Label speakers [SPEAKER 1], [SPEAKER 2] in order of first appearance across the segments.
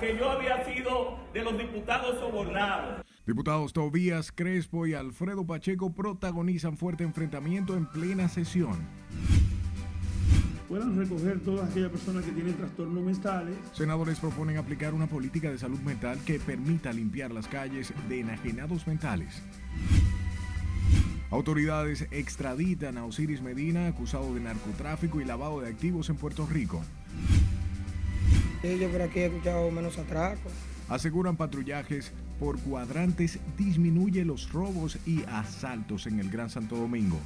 [SPEAKER 1] que yo había sido de los diputados sobornados.
[SPEAKER 2] Diputados Tobías Crespo y Alfredo Pacheco protagonizan fuerte enfrentamiento en plena sesión.
[SPEAKER 3] Puedan recoger todas aquellas personas que tienen trastornos mentales.
[SPEAKER 2] Senadores proponen aplicar una política de salud mental que permita limpiar las calles de enajenados mentales. Autoridades extraditan a Osiris Medina acusado de narcotráfico y lavado de activos en Puerto Rico.
[SPEAKER 4] Sí, yo por aquí he escuchado menos atracos.
[SPEAKER 2] Aseguran patrullajes por cuadrantes disminuye los robos y asaltos en el Gran Santo Domingo.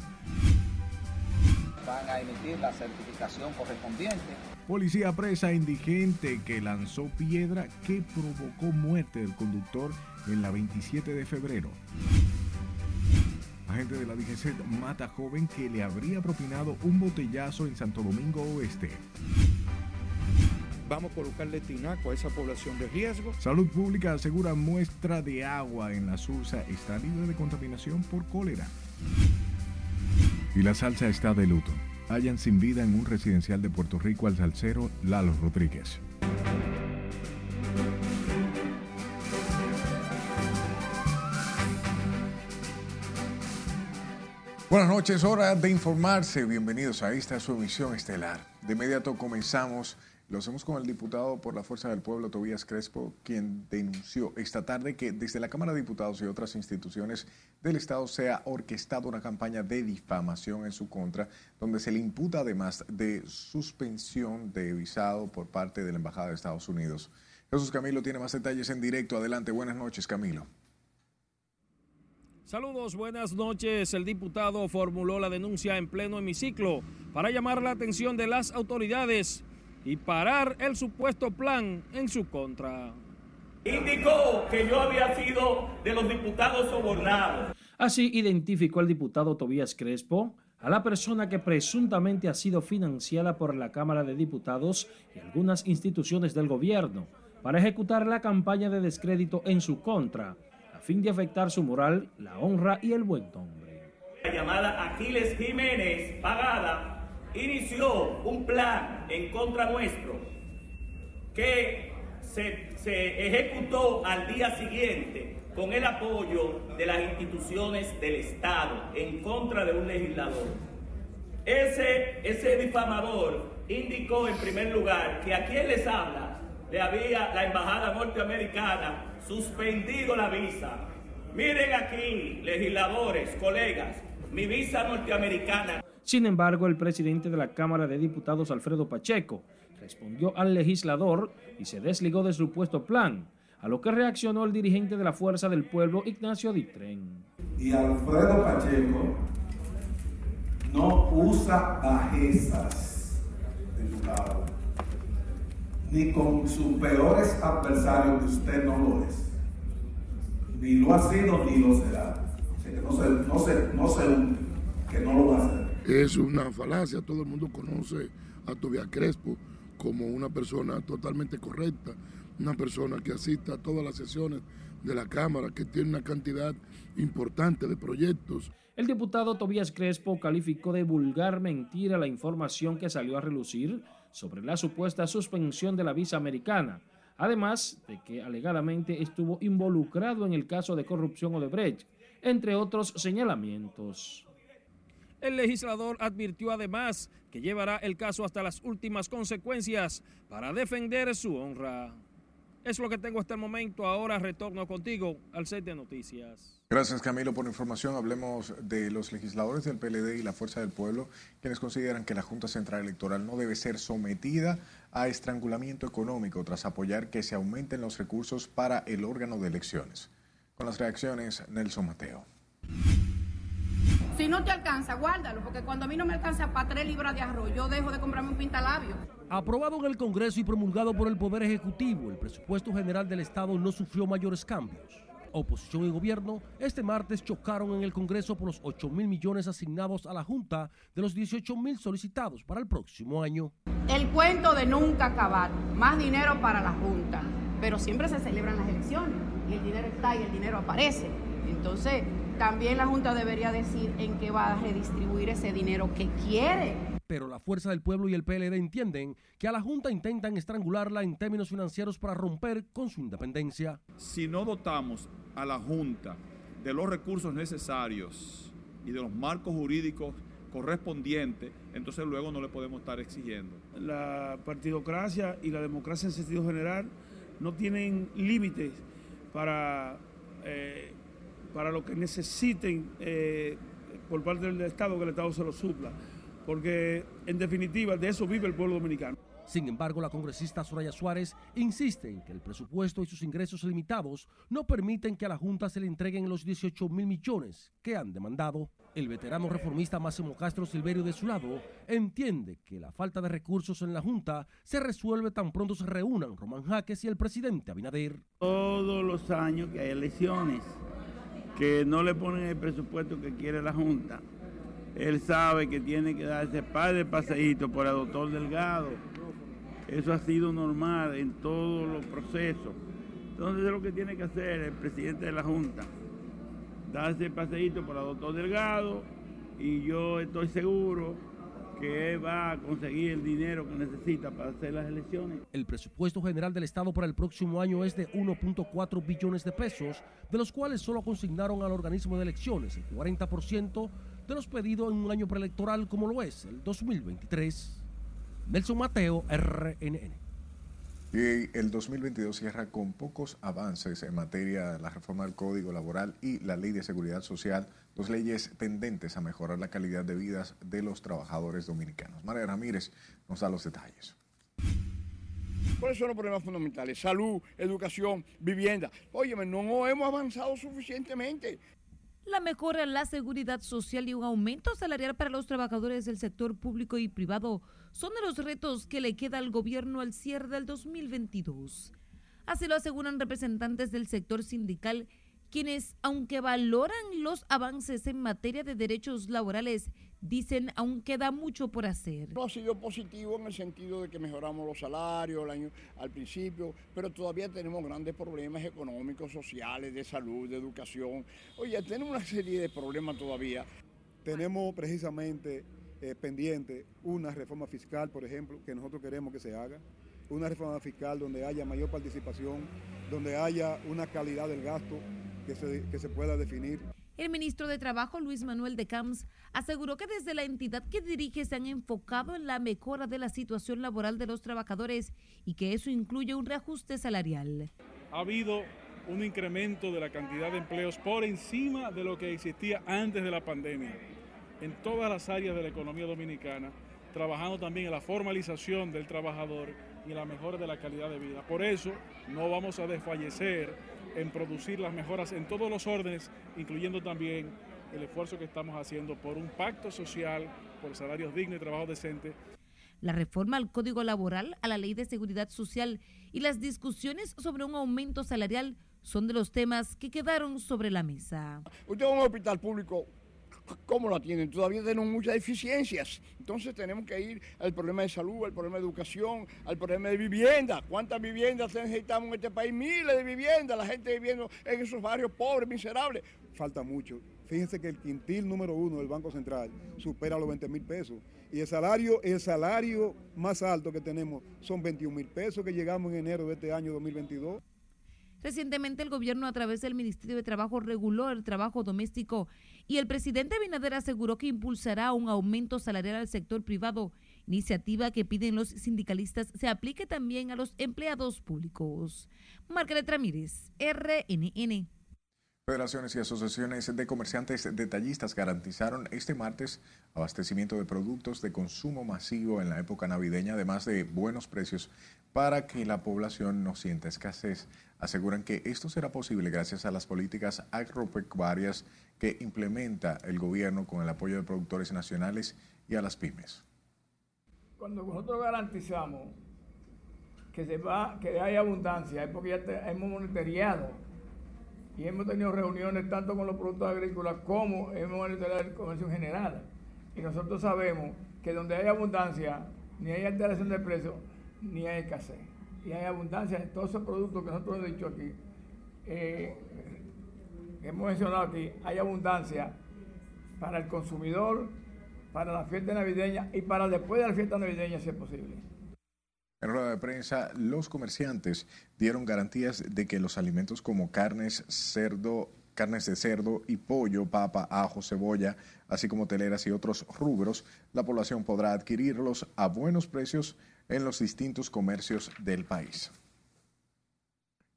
[SPEAKER 5] Van a emitir la certificación correspondiente.
[SPEAKER 2] Policía presa indigente que lanzó piedra que provocó muerte del conductor en la 27 de febrero. Agente de la DGC mata joven que le habría propinado un botellazo en Santo Domingo Oeste.
[SPEAKER 6] Vamos a colocarle tinaco a esa población de riesgo.
[SPEAKER 2] Salud Pública asegura muestra de agua en la Sursa está libre de contaminación por cólera. Y la salsa está de luto. Hallan sin vida en un residencial de Puerto Rico al salsero Lalo Rodríguez. Buenas noches, hora de informarse. Bienvenidos a esta su emisión estelar. De inmediato comenzamos. Lo hacemos con el diputado por la Fuerza del Pueblo, Tobías Crespo, quien denunció esta tarde que desde la Cámara de Diputados y otras instituciones del Estado se ha orquestado una campaña de difamación en su contra, donde se le imputa además de suspensión de visado por parte de la Embajada de Estados Unidos. Jesús Camilo tiene más detalles en directo. Adelante, buenas noches, Camilo.
[SPEAKER 7] Saludos, buenas noches. El diputado formuló la denuncia en pleno hemiciclo para llamar la atención de las autoridades y parar el supuesto plan en su contra.
[SPEAKER 1] Indicó que yo había sido de los diputados sobornados.
[SPEAKER 7] Así identificó el diputado Tobías Crespo a la persona que presuntamente ha sido financiada por la Cámara de Diputados y algunas instituciones del gobierno para ejecutar la campaña de descrédito en su contra, a fin de afectar su moral, la honra y el buen nombre.
[SPEAKER 1] La llamada Aquiles Jiménez, pagada inició un plan en contra nuestro que se, se, ejecutó al día siguiente con el apoyo de las instituciones del Estado en contra de un legislador. Ese, ese difamador indicó en primer lugar que a quien les habla le había la embajada norteamericana suspendido la visa. Miren aquí, legisladores, colegas, mi visa norteamericana
[SPEAKER 7] sin embargo, el presidente de la Cámara de Diputados, Alfredo Pacheco, respondió al legislador y se desligó de su puesto plan, a lo que reaccionó el dirigente de la Fuerza del Pueblo, Ignacio Ditren.
[SPEAKER 8] Y Alfredo Pacheco no usa bajezas, diputado, ni con sus peores adversarios, que usted no lo es. Ni lo ha sido ni lo será. Así que no se, no se, no se, que no lo va a hacer
[SPEAKER 9] es una falacia. Todo el mundo conoce a Tobias Crespo como una persona totalmente correcta, una persona que asiste a todas las sesiones de la Cámara, que tiene una cantidad importante de proyectos.
[SPEAKER 7] El diputado Tobías Crespo calificó de vulgar mentira la información que salió a relucir sobre la supuesta suspensión de la visa americana, además de que alegadamente estuvo involucrado en el caso de corrupción Odebrecht, entre otros señalamientos. El legislador advirtió además que llevará el caso hasta las últimas consecuencias para defender su honra. Es lo que tengo hasta el momento. Ahora retorno contigo al set de noticias.
[SPEAKER 2] Gracias Camilo por la información. Hablemos de los legisladores del PLD y la Fuerza del Pueblo, quienes consideran que la Junta Central Electoral no debe ser sometida a estrangulamiento económico tras apoyar que se aumenten los recursos para el órgano de elecciones. Con las reacciones, Nelson Mateo.
[SPEAKER 10] Si no te alcanza, guárdalo, porque cuando a mí no me alcanza para tres libras de arroz, yo dejo de comprarme un pintalabio.
[SPEAKER 11] Aprobado en el Congreso y promulgado por el Poder Ejecutivo, el presupuesto general del Estado no sufrió mayores cambios. Oposición y gobierno este martes chocaron en el Congreso por los 8 mil millones asignados a la Junta de los 18 mil solicitados para el próximo año.
[SPEAKER 10] El cuento de nunca acabar, más dinero para la Junta, pero siempre se celebran las elecciones y el dinero está y el dinero aparece. Entonces, también la Junta debería decir en qué va a redistribuir ese dinero que quiere.
[SPEAKER 11] Pero la Fuerza del Pueblo y el PLD entienden que a la Junta intentan estrangularla en términos financieros para romper con su independencia.
[SPEAKER 6] Si no dotamos a la Junta de los recursos necesarios y de los marcos jurídicos correspondientes, entonces luego no le podemos estar exigiendo.
[SPEAKER 3] La partidocracia y la democracia en sentido general no tienen límites para, eh, para lo que necesiten eh, por parte del Estado, que el Estado se lo supla. Porque, en definitiva, de eso vive el pueblo dominicano.
[SPEAKER 11] Sin embargo, la congresista Soraya Suárez insiste en que el presupuesto y sus ingresos limitados no permiten que a la Junta se le entreguen los 18 mil millones que han demandado. El veterano reformista Máximo Castro Silverio, de su lado, entiende que la falta de recursos en la Junta se resuelve tan pronto se reúnan Román Jaques y el presidente Abinader.
[SPEAKER 12] Todos los años que hay elecciones, que no le ponen el presupuesto que quiere la Junta, él sabe que tiene que darse par de paseitos por el doctor Delgado. Eso ha sido normal en todos los procesos. Entonces es lo que tiene que hacer el presidente de la Junta. Darse paseíto por el doctor Delgado y yo estoy seguro que va a conseguir el dinero que necesita para hacer las elecciones.
[SPEAKER 11] El presupuesto general del Estado para el próximo año es de 1.4 billones de pesos, de los cuales solo consignaron al organismo de elecciones el 40% de los pedidos en un año preelectoral como lo es el 2023. Nelson Mateo, RNN.
[SPEAKER 2] Y el 2022 cierra con pocos avances en materia de la reforma del Código Laboral y la Ley de Seguridad Social, dos leyes tendentes a mejorar la calidad de vida de los trabajadores dominicanos. María Ramírez nos da los detalles.
[SPEAKER 13] ¿Cuáles son los problemas fundamentales? Salud, educación, vivienda. Óyeme, no hemos avanzado suficientemente
[SPEAKER 14] la mejora en la seguridad social y un aumento salarial para los trabajadores del sector público y privado son de los retos que le queda al gobierno al cierre del 2022. Así lo aseguran representantes del sector sindical, quienes, aunque valoran los avances en materia de derechos laborales, dicen aún queda mucho por hacer.
[SPEAKER 13] No ha sido positivo en el sentido de que mejoramos los salarios el año, al principio, pero todavía tenemos grandes problemas económicos, sociales, de salud, de educación. Oye, tenemos una serie de problemas todavía.
[SPEAKER 15] Tenemos precisamente eh, pendiente una reforma fiscal, por ejemplo, que nosotros queremos que se haga. Una reforma fiscal donde haya mayor participación, donde haya una calidad del gasto que se, que se pueda definir.
[SPEAKER 14] El ministro de Trabajo, Luis Manuel de Camps, aseguró que desde la entidad que dirige se han enfocado en la mejora de la situación laboral de los trabajadores y que eso incluye un reajuste salarial.
[SPEAKER 16] Ha habido un incremento de la cantidad de empleos por encima de lo que existía antes de la pandemia en todas las áreas de la economía dominicana, trabajando también en la formalización del trabajador y en la mejora de la calidad de vida. Por eso no vamos a desfallecer en producir las mejoras en todos los órdenes, incluyendo también el esfuerzo que estamos haciendo por un pacto social, por salarios dignos y trabajo decente.
[SPEAKER 14] La reforma al Código Laboral, a la Ley de Seguridad Social y las discusiones sobre un aumento salarial son de los temas que quedaron sobre la mesa.
[SPEAKER 13] Usted va a un hospital público ¿Cómo la tienen? Todavía tenemos muchas deficiencias. Entonces tenemos que ir al problema de salud, al problema de educación, al problema de vivienda. ¿Cuántas viviendas necesitamos en este país? Miles de viviendas, la gente viviendo en esos barrios pobres, miserables.
[SPEAKER 15] Falta mucho. Fíjense que el quintil número uno del Banco Central supera los 20 mil pesos. Y el salario, el salario más alto que tenemos son 21 mil pesos que llegamos en enero de este año 2022.
[SPEAKER 14] Recientemente el gobierno a través del Ministerio de Trabajo reguló el trabajo doméstico y el presidente Binader aseguró que impulsará un aumento salarial al sector privado, iniciativa que piden los sindicalistas se aplique también a los empleados públicos. Margaret Ramírez, RNN.
[SPEAKER 2] Federaciones y asociaciones de comerciantes detallistas garantizaron este martes abastecimiento de productos de consumo masivo en la época navideña, además de buenos precios para que la población no sienta escasez. Aseguran que esto será posible gracias a las políticas agropecuarias que implementa el gobierno con el apoyo de productores nacionales y a las pymes.
[SPEAKER 17] Cuando nosotros garantizamos que, se va, que hay abundancia, es porque ya hemos monitoreado y hemos tenido reuniones tanto con los productos agrícolas como hemos monitoreado el comercio en general. Y nosotros sabemos que donde hay abundancia, ni hay alteración de precio, ni hay escasez. Y hay abundancia en todos esos productos que nosotros hemos dicho aquí. Eh, hemos mencionado aquí, hay abundancia para el consumidor para la fiesta navideña y para después de la fiesta navideña si es posible.
[SPEAKER 2] En rueda de prensa, los comerciantes dieron garantías de que los alimentos como carnes, cerdo, carnes de cerdo y pollo, papa, ajo, cebolla, así como teleras y otros rubros, la población podrá adquirirlos a buenos precios en los distintos comercios del país.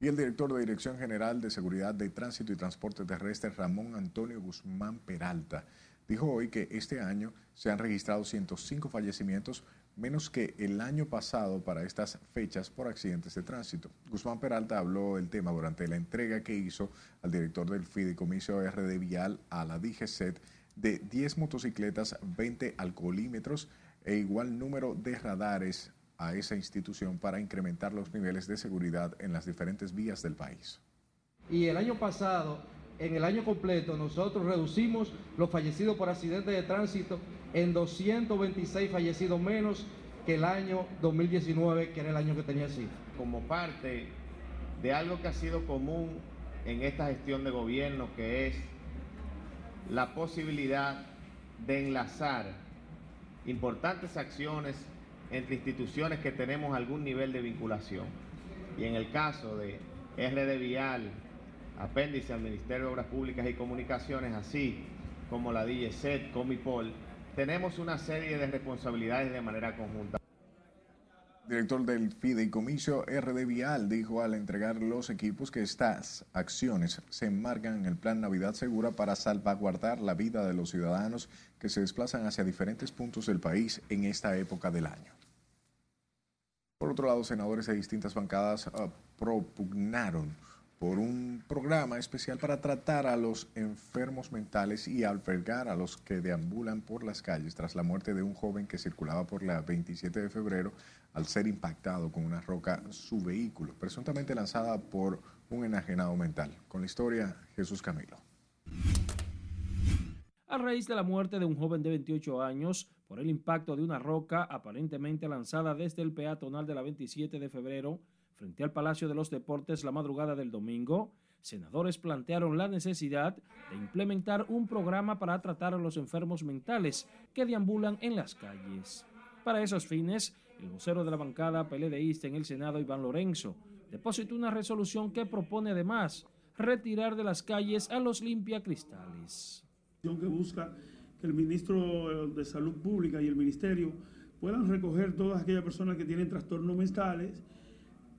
[SPEAKER 2] Y el director de Dirección General de Seguridad de Tránsito y Transporte Terrestre, Ramón Antonio Guzmán Peralta, dijo hoy que este año se han registrado 105 fallecimientos, menos que el año pasado para estas fechas por accidentes de tránsito. Guzmán Peralta habló del tema durante la entrega que hizo al director del Fideicomiso RD Vial a la DGCET de 10 motocicletas, 20 alcoholímetros e igual número de radares a esa institución para incrementar los niveles de seguridad en las diferentes vías del país.
[SPEAKER 18] Y el año pasado, en el año completo, nosotros reducimos los fallecidos por accidentes de tránsito en 226 fallecidos menos que el año 2019, que era el año que tenía así.
[SPEAKER 19] Como parte de algo que ha sido común en esta gestión de gobierno, que es la posibilidad de enlazar importantes acciones entre instituciones que tenemos algún nivel de vinculación. Y en el caso de RD Vial, apéndice al Ministerio de Obras Públicas y Comunicaciones, así como la DGCET, Comipol, tenemos una serie de responsabilidades de manera conjunta.
[SPEAKER 2] Director del Fideicomiso RD Vial dijo al entregar los equipos que estas acciones se enmarcan en el Plan Navidad Segura para salvaguardar la vida de los ciudadanos que se desplazan hacia diferentes puntos del país en esta época del año. Por otro lado, senadores de distintas bancadas uh, propugnaron por un programa especial para tratar a los enfermos mentales y albergar a los que deambulan por las calles tras la muerte de un joven que circulaba por la 27 de febrero al ser impactado con una roca su vehículo, presuntamente lanzada por un enajenado mental. Con la historia, Jesús Camilo.
[SPEAKER 7] A raíz de la muerte de un joven de 28 años por el impacto de una roca aparentemente lanzada desde el peatonal de la 27 de febrero, frente al Palacio de los Deportes la madrugada del domingo, senadores plantearon la necesidad de implementar un programa para tratar a los enfermos mentales que deambulan en las calles. Para esos fines, el vocero de la bancada PLDista en el Senado, Iván Lorenzo, depositó una resolución que propone además retirar de las calles a los limpiacristales.
[SPEAKER 3] Que busca que el ministro de Salud Pública y el ministerio puedan recoger todas aquellas personas que tienen trastornos mentales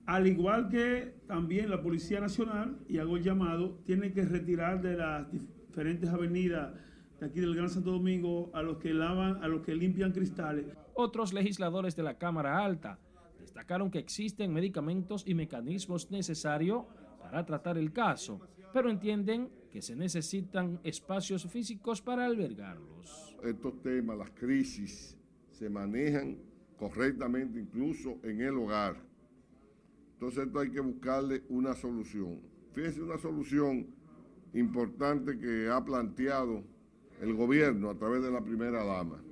[SPEAKER 3] al igual que también la Policía Nacional, y hago el llamado, tiene que retirar de las diferentes avenidas de aquí del Gran Santo Domingo a los que lavan, a los que limpian cristales.
[SPEAKER 7] Otros legisladores de la Cámara Alta destacaron que existen medicamentos y mecanismos necesarios para tratar el caso, pero entienden que se necesitan espacios físicos para albergarlos.
[SPEAKER 9] Estos temas, las crisis, se manejan correctamente incluso en el hogar entonces esto hay que buscarle una solución. Fíjense una solución importante que ha planteado el gobierno a través de la primera dama.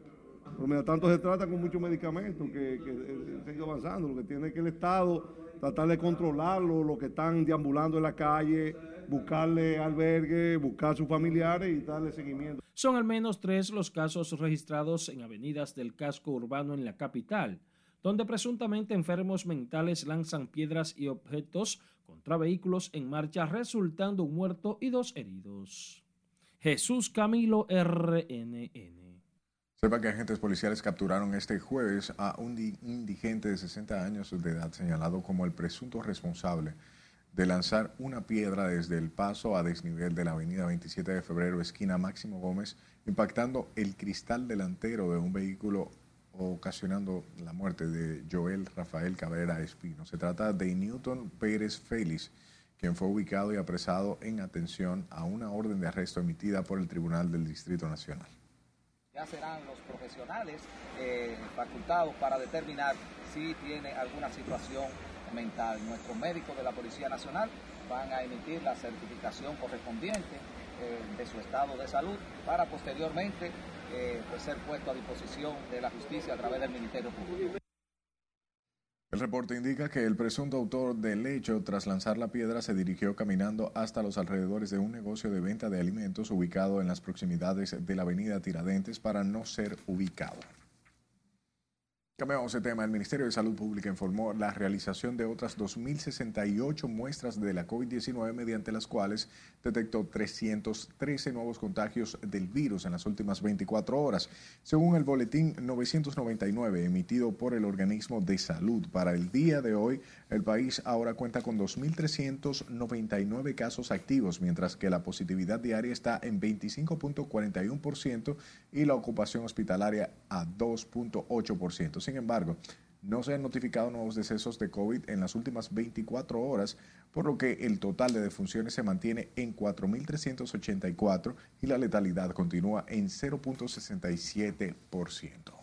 [SPEAKER 20] Pero mira, tanto se trata con muchos medicamentos que, que eh, sigue avanzando. Lo que tiene que el Estado tratar de controlarlo, los que están deambulando en la calle, buscarle albergue, buscar sus familiares y darle seguimiento.
[SPEAKER 7] Son al menos tres los casos registrados en avenidas del casco urbano en la capital donde presuntamente enfermos mentales lanzan piedras y objetos contra vehículos en marcha, resultando un muerto y dos heridos. Jesús Camilo RNN.
[SPEAKER 2] Sepa que agentes policiales capturaron este jueves a un indigente de 60 años de edad señalado como el presunto responsable de lanzar una piedra desde el paso a desnivel de la avenida 27 de febrero, esquina Máximo Gómez, impactando el cristal delantero de un vehículo ocasionando la muerte de Joel Rafael Cabrera Espino. Se trata de Newton Pérez Félix, quien fue ubicado y apresado en atención a una orden de arresto emitida por el Tribunal del Distrito Nacional.
[SPEAKER 5] Ya serán los profesionales eh, facultados para determinar si tiene alguna situación mental. Nuestros médicos de la Policía Nacional van a emitir la certificación correspondiente eh, de su estado de salud para posteriormente eh, pues ser puesto a disposición de la justicia a través del Ministerio Público.
[SPEAKER 2] El reporte indica que el presunto autor del hecho, tras lanzar la piedra, se dirigió caminando hasta los alrededores de un negocio de venta de alimentos ubicado en las proximidades de la avenida Tiradentes para no ser ubicado. Cambiamos de tema. El Ministerio de Salud Pública informó la realización de otras 2.068 muestras de la COVID-19 mediante las cuales detectó 313 nuevos contagios del virus en las últimas 24 horas. Según el boletín 999 emitido por el organismo de salud para el día de hoy, el país ahora cuenta con 2.399 casos activos, mientras que la positividad diaria está en 25.41% y la ocupación hospitalaria a 2.8%. Sin embargo, no se han notificado nuevos decesos de COVID en las últimas 24 horas, por lo que el total de defunciones se mantiene en 4.384 y la letalidad continúa en 0.67%.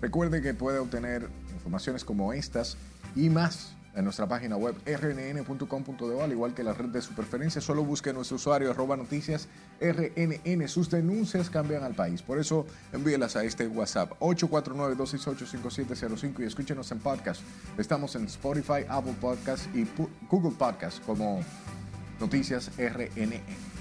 [SPEAKER 2] Recuerde que puede obtener informaciones como estas y más en nuestra página web rnn.com.de, al igual que la red de su preferencia. Solo busque nuestro usuario arroba noticias rnn. Sus denuncias cambian al país. Por eso envíelas a este WhatsApp 849-268-5705 y escúchenos en podcast. Estamos en Spotify, Apple Podcast y Google Podcast como Noticias RNN.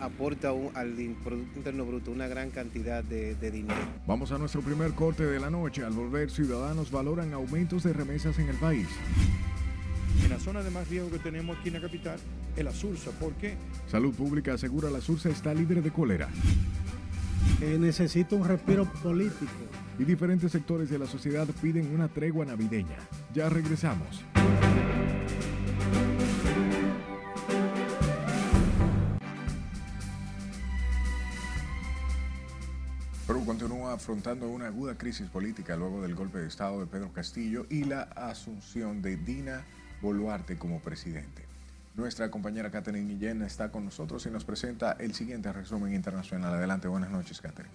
[SPEAKER 21] Aporta al Producto Interno Bruto una gran cantidad de, de, dinero.
[SPEAKER 2] Vamos a nuestro primer corte de la noche. Al volver, ciudadanos valoran aumentos de remesas en el país.
[SPEAKER 22] En la zona de más riesgo que tenemos aquí en la capital es la Sursa. ¿Por qué?
[SPEAKER 2] Salud Pública asegura la Sursa está libre de cólera.
[SPEAKER 23] Eh, necesita un respiro político.
[SPEAKER 2] Y diferentes sectores de la sociedad piden una tregua navideña. Ya regresamos. Afrontando una aguda crisis política luego del golpe de Estado de Pedro Castillo y la asunción de Dina Boluarte como presidente. Nuestra compañera Catherine Guillén está con nosotros y nos presenta el siguiente resumen internacional. Adelante, buenas noches, Catherine.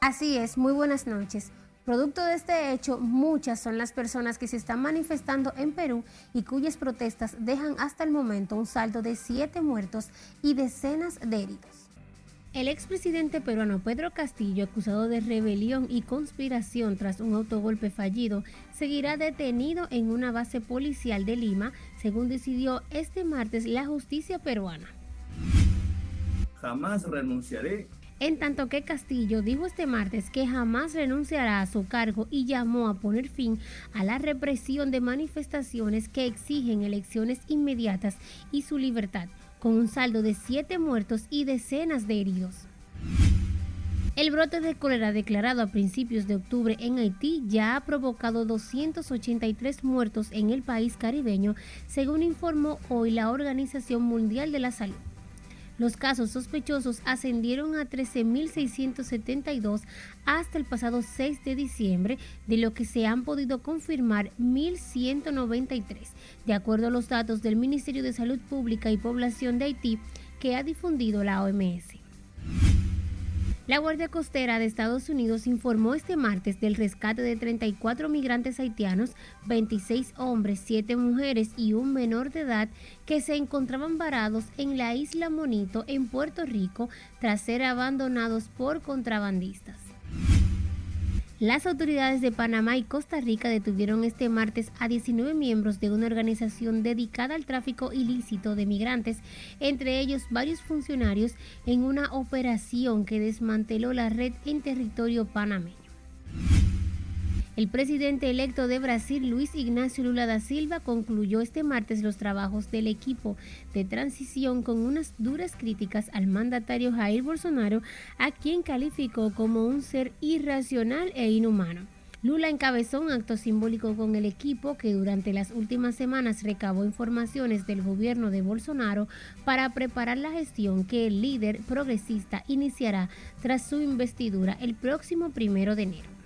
[SPEAKER 24] Así es, muy buenas noches. Producto de este hecho, muchas son las personas que se están manifestando en Perú y cuyas protestas dejan hasta el momento un saldo de siete muertos y decenas de heridos. El expresidente peruano Pedro Castillo, acusado de rebelión y conspiración tras un autogolpe fallido, seguirá detenido en una base policial de Lima, según decidió este martes la justicia peruana.
[SPEAKER 25] Jamás renunciaré.
[SPEAKER 24] En tanto que Castillo dijo este martes que jamás renunciará a su cargo y llamó a poner fin a la represión de manifestaciones que exigen elecciones inmediatas y su libertad con un saldo de siete muertos y decenas de heridos. El brote de cólera declarado a principios de octubre en Haití ya ha provocado 283 muertos en el país caribeño, según informó hoy la Organización Mundial de la Salud. Los casos sospechosos ascendieron a 13.672 hasta el pasado 6 de diciembre, de lo que se han podido confirmar 1.193, de acuerdo a los datos del Ministerio de Salud Pública y Población de Haití que ha difundido la OMS. La Guardia Costera de Estados Unidos informó este martes del rescate de 34 migrantes haitianos, 26 hombres, 7 mujeres y un menor de edad que se encontraban varados en la isla Monito en Puerto Rico tras ser abandonados por contrabandistas. Las autoridades de Panamá y Costa Rica detuvieron este martes a 19 miembros de una organización dedicada al tráfico ilícito de migrantes, entre ellos varios funcionarios, en una operación que desmanteló la red en territorio panameño. El presidente electo de Brasil, Luis Ignacio Lula da Silva, concluyó este martes los trabajos del equipo de transición con unas duras críticas al mandatario Jair Bolsonaro, a quien calificó como un ser irracional e inhumano. Lula encabezó un acto simbólico con el equipo que durante las últimas semanas recabó informaciones del gobierno de Bolsonaro para preparar la gestión que el líder progresista iniciará tras su investidura el próximo primero de enero.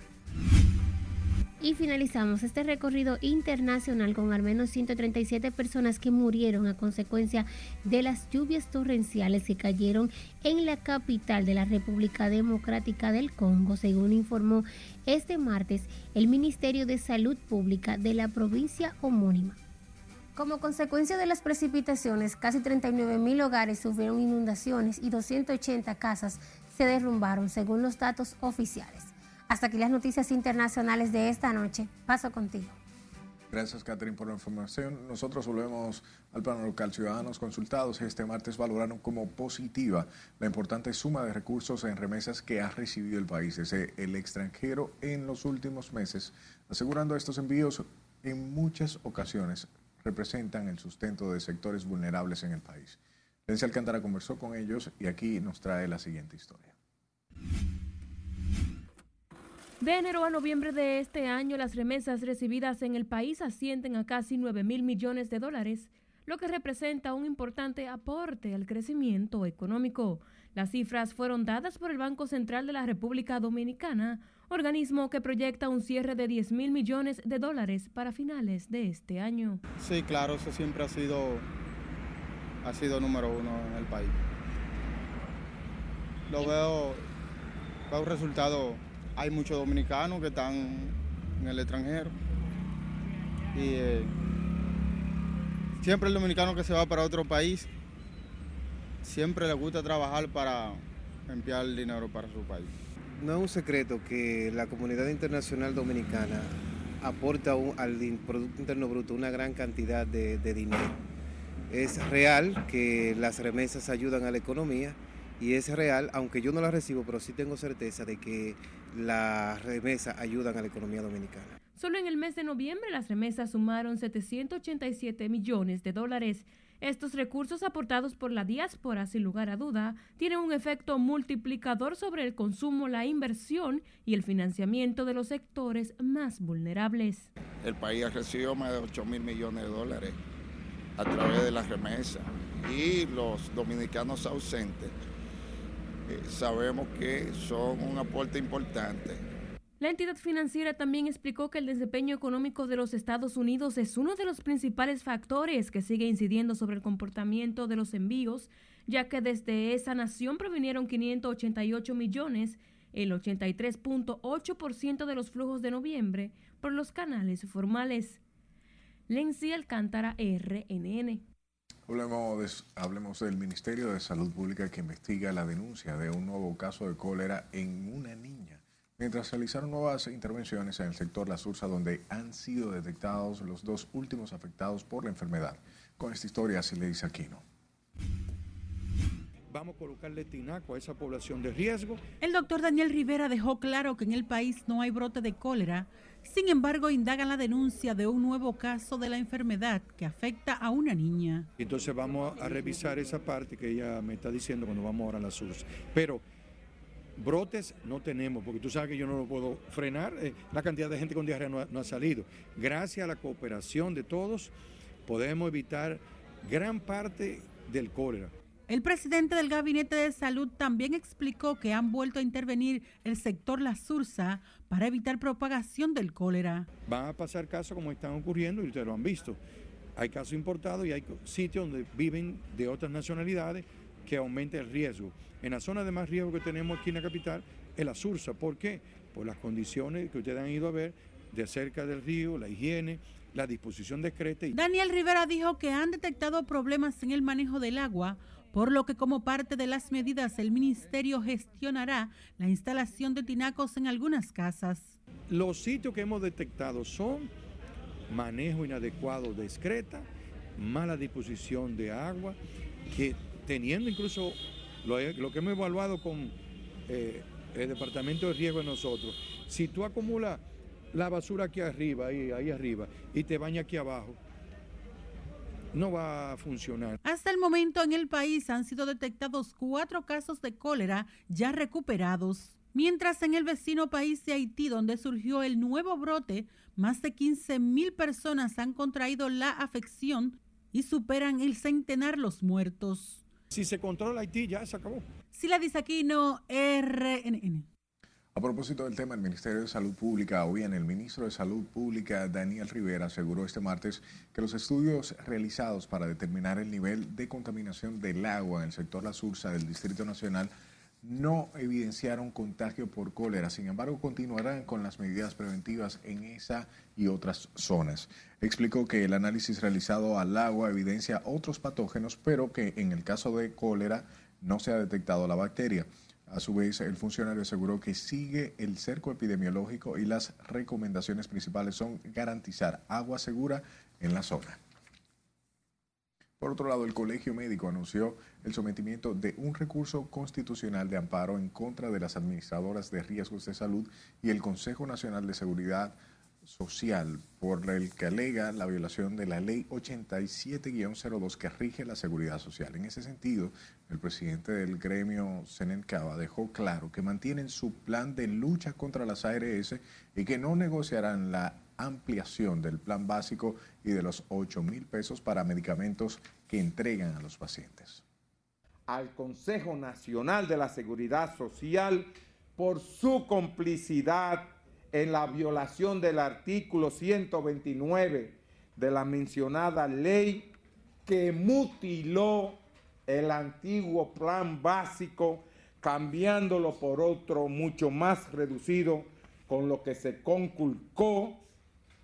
[SPEAKER 24] Y finalizamos este recorrido internacional con al menos 137 personas que murieron a consecuencia de las lluvias torrenciales que cayeron en la capital de la República Democrática del Congo, según informó este martes el Ministerio de Salud Pública de la provincia homónima. Como consecuencia de las precipitaciones, casi 39 mil hogares sufrieron inundaciones y 280 casas se derrumbaron, según los datos oficiales. Hasta aquí las noticias internacionales de esta noche. Paso contigo.
[SPEAKER 2] Gracias, Catherine, por la información. Nosotros volvemos al plano local. Ciudadanos consultados este martes valoraron como positiva la importante suma de recursos en remesas que ha recibido el país desde el extranjero en los últimos meses, asegurando estos envíos en muchas ocasiones representan el sustento de sectores vulnerables en el país. Lencia Alcántara conversó con ellos y aquí nos trae la siguiente historia.
[SPEAKER 26] De enero a noviembre de este año, las remesas recibidas en el país ascienden a casi 9 mil millones de dólares, lo que representa un importante aporte al crecimiento económico. Las cifras fueron dadas por el Banco Central de la República Dominicana, organismo que proyecta un cierre de 10 mil millones de dólares para finales de este año.
[SPEAKER 27] Sí, claro, eso siempre ha sido, ha sido número uno en el país. Lo veo, veo un resultado, hay muchos dominicanos que están en el extranjero y eh, siempre el dominicano que se va para otro país, siempre le gusta trabajar para enviar dinero para su país
[SPEAKER 21] no es un secreto que la comunidad internacional dominicana aporta al Producto Interno Bruto una gran cantidad de, dinero. Es real que las remesas ayudan a la economía y es real, aunque yo no las recibo, pero sí tengo certeza de que las remesas ayudan a la economía dominicana.
[SPEAKER 26] Solo en el mes de noviembre las remesas sumaron 787 millones de dólares estos recursos aportados por la diáspora, sin lugar a duda, tienen un efecto multiplicador sobre el consumo, la inversión y el financiamiento de los sectores más vulnerables.
[SPEAKER 28] El país ha recibido más de 8 mil millones de dólares a través de la remesa y los dominicanos ausentes sabemos que son un aporte importante
[SPEAKER 26] la entidad financiera también explicó que el desempeño económico de los Estados Unidos es uno de los principales factores que sigue incidiendo sobre el comportamiento de los envíos, ya que desde esa nación provinieron 588 millones, el 83.8% de los flujos de noviembre, por los canales formales. Lenzi Alcántara, RNN.
[SPEAKER 2] Hablemos, hablemos del Ministerio de Salud Pública que investiga la denuncia de un nuevo caso de cólera en una niña mientras realizaron nuevas intervenciones en el sector La Sursa, donde han sido detectados los dos últimos afectados por la enfermedad. Con esta historia se le dice Aquino.
[SPEAKER 22] Vamos a colocarle tinaco a esa población de riesgo.
[SPEAKER 29] El doctor Daniel Rivera dejó claro que en el país no hay brote de cólera. Sin embargo, indagan la denuncia de un nuevo caso de la enfermedad que afecta a una niña.
[SPEAKER 22] Entonces vamos a revisar esa parte que ella me está diciendo cuando vamos ahora a la SURS. Pero Brotes no tenemos, porque tú sabes que yo no lo puedo frenar. Eh, la cantidad de gente con diarrea no ha, salido. Gracias a la cooperación de todos, podemos evitar gran parte del cólera.
[SPEAKER 29] El presidente del Gabinete de Salud también explicó que han vuelto a intervenir el sector La Sursa para evitar propagación del cólera.
[SPEAKER 22] Van a pasar casos como están ocurriendo y ustedes lo han visto. Hay casos importados y hay sitios donde viven de otras nacionalidades que aumenta el riesgo. En la zona de más riesgo que tenemos aquí en la capital es la Sursa. ¿Por qué? Por las condiciones que ustedes han ido a ver de cerca del río, la higiene, la disposición discreta.
[SPEAKER 29] Daniel Rivera dijo que han detectado problemas en el manejo del agua, por lo que como parte de las medidas el ministerio gestionará la instalación de tinacos en algunas casas.
[SPEAKER 22] Los sitios que hemos detectado son manejo inadecuado de excreta, mala disposición de agua, que teniendo incluso lo, que hemos evaluado con eh, el departamento de riesgo de nosotros, si tú acumulas la basura aquí arriba, ahí, ahí arriba, y te bañas aquí abajo, no va a funcionar.
[SPEAKER 29] Hasta el momento en el país han sido detectados cuatro casos de cólera ya recuperados. Mientras en el vecino país de Haití, donde surgió el nuevo brote, más de 15 mil personas han contraído la afección y superan el centenar los muertos.
[SPEAKER 22] Si se controla Haití, ya se acabó.
[SPEAKER 29] Sila Disaquino, RNN.
[SPEAKER 2] A propósito del tema, el Ministerio de Salud Pública, o bien el ministro de Salud Pública, Daniel Rivera, aseguró este martes que los estudios realizados para determinar el nivel de contaminación del agua en el sector La Sursa del Distrito Nacional no evidenciaron contagio por cólera. Sin embargo, continuarán con las medidas preventivas en esa y otras zonas. Explicó que el análisis realizado al agua evidencia otros patógenos, pero que en el caso de cólera no se ha detectado la bacteria. A su vez, el funcionario aseguró que sigue el cerco epidemiológico y las recomendaciones principales son garantizar agua segura en la zona. Por otro lado, el Colegio Médico anunció el sometimiento de un recurso constitucional de amparo en contra de las administradoras de riesgos de salud y el Consejo Nacional de Seguridad Social, por el que alega la violación de la Ley 87-02 que rige la seguridad social. En ese sentido, el presidente del gremio, Senencaba, dejó claro que mantienen su plan de lucha contra las ARS y que no negociarán la ampliación del plan básico y de los 8 mil pesos para medicamentos que entregan a los pacientes.
[SPEAKER 30] Al Consejo Nacional de la Seguridad Social por su complicidad en la violación del artículo 129 de la mencionada ley que mutiló el antiguo plan básico cambiándolo por otro mucho más reducido, con lo que se conculcó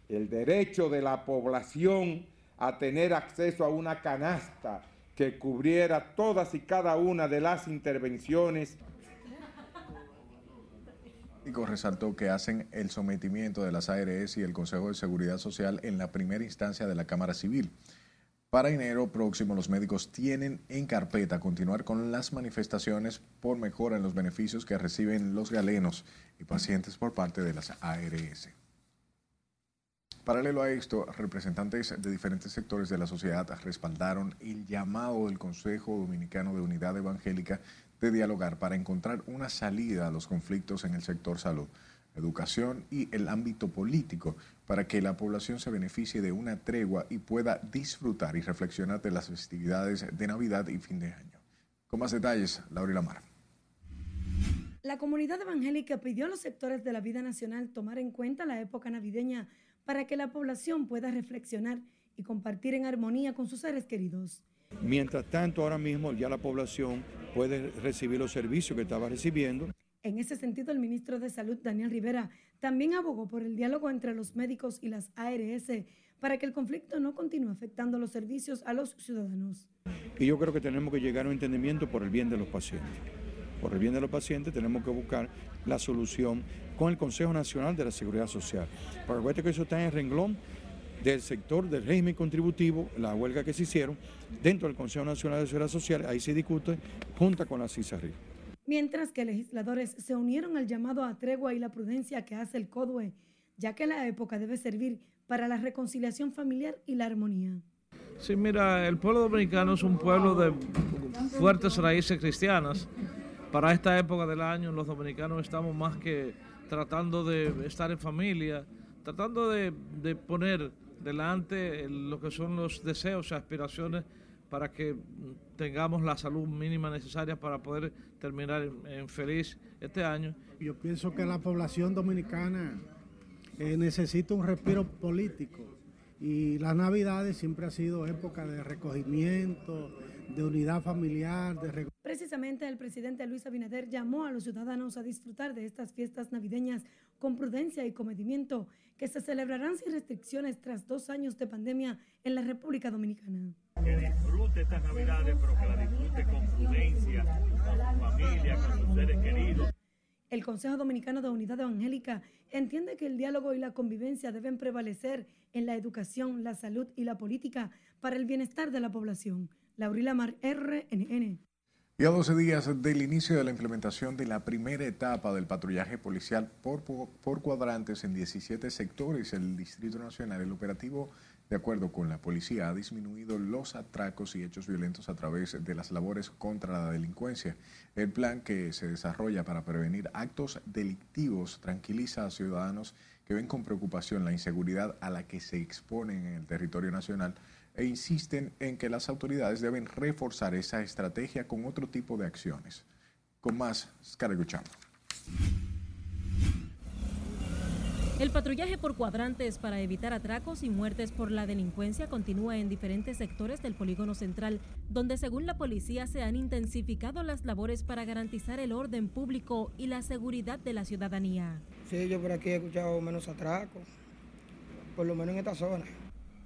[SPEAKER 30] el derecho de la población a tener acceso a una canasta que cubriera todas y cada una de las intervenciones.
[SPEAKER 2] Y resaltó que hacen el sometimiento de las ARS y el Consejo de Seguridad Social en la primera instancia de la Cámara Civil. Para enero próximo, los médicos tienen en carpeta continuar con las manifestaciones por mejora en los beneficios que reciben los galenos y pacientes por parte de las ARS. Paralelo a esto, representantes de diferentes sectores de la sociedad respaldaron el llamado del Consejo Dominicano de Unidad Evangélica de dialogar para encontrar una salida a los conflictos en el sector salud, educación y el ámbito político para que la población se beneficie de una tregua y pueda disfrutar y reflexionar de las festividades de Navidad y fin de año. Con más detalles, Laura Lamar.
[SPEAKER 31] La comunidad evangélica pidió a los sectores de la vida nacional tomar en cuenta la época navideña para que la población pueda reflexionar y compartir en armonía con sus seres queridos.
[SPEAKER 22] Mientras tanto, ahora mismo ya la población puede recibir los servicios que estaba recibiendo.
[SPEAKER 31] En ese sentido, el ministro de Salud, Daniel Rivera, también abogó por el diálogo entre los médicos y las ARS para que el conflicto no continúe afectando los servicios a los ciudadanos.
[SPEAKER 22] Y yo creo que tenemos que llegar a un entendimiento por el bien de los pacientes. Por el bien de los pacientes tenemos que buscar la solución con el Consejo Nacional de la Seguridad Social. Porque que eso está en el renglón del sector del régimen contributivo, la huelga que se hicieron dentro del Consejo Nacional de Seguridad Social, ahí se discute junta con la CISARRI.
[SPEAKER 31] Mientras que legisladores se unieron al llamado a tregua y la prudencia que hace el CODUE, ya que la época debe servir para la reconciliación familiar y la armonía.
[SPEAKER 32] Sí, mira, el pueblo dominicano es un pueblo de fuertes raíces cristianas. Para esta época del año los dominicanos estamos más que tratando de estar en familia, tratando de, poner delante lo que son los deseos y aspiraciones para que tengamos la salud mínima necesaria para poder terminar en, feliz este año.
[SPEAKER 23] Yo pienso que la población dominicana eh, necesita un respiro político y las navidades siempre ha sido época de recogimiento, de unidad familiar, de
[SPEAKER 31] Precisamente el presidente Luis Abinader llamó a los ciudadanos a disfrutar de estas fiestas navideñas con prudencia y comedimiento que se celebrarán sin restricciones tras dos años de pandemia en la República Dominicana.
[SPEAKER 33] Que disfrute estas navidades, pero que la disfrute con prudencia, con su familia, con sus seres queridos.
[SPEAKER 31] El Consejo Dominicano de Unidad Evangélica entiende que el diálogo y la convivencia deben prevalecer en la educación, la salud y la política para el bienestar de la población. Laurila Mar, RNN.
[SPEAKER 2] Y a 12 días del inicio de la implementación de la primera etapa del patrullaje policial por, por, cuadrantes en 17 sectores del Distrito Nacional, el operativo, de acuerdo con la policía, ha disminuido los atracos y hechos violentos a través de las labores contra la delincuencia. El plan que se desarrolla para prevenir actos delictivos tranquiliza a ciudadanos que ven con preocupación la inseguridad a la que se exponen en el territorio nacional e insisten en que las autoridades deben reforzar esa estrategia con otro tipo de acciones. Con más, Escuchando.
[SPEAKER 34] El patrullaje por cuadrantes para evitar atracos y muertes por la delincuencia continúa en diferentes sectores del polígono central, donde según la policía se han intensificado las labores para garantizar el orden público y la seguridad de la ciudadanía.
[SPEAKER 35] Sí, yo por aquí he escuchado menos atracos, por lo menos en esta zona.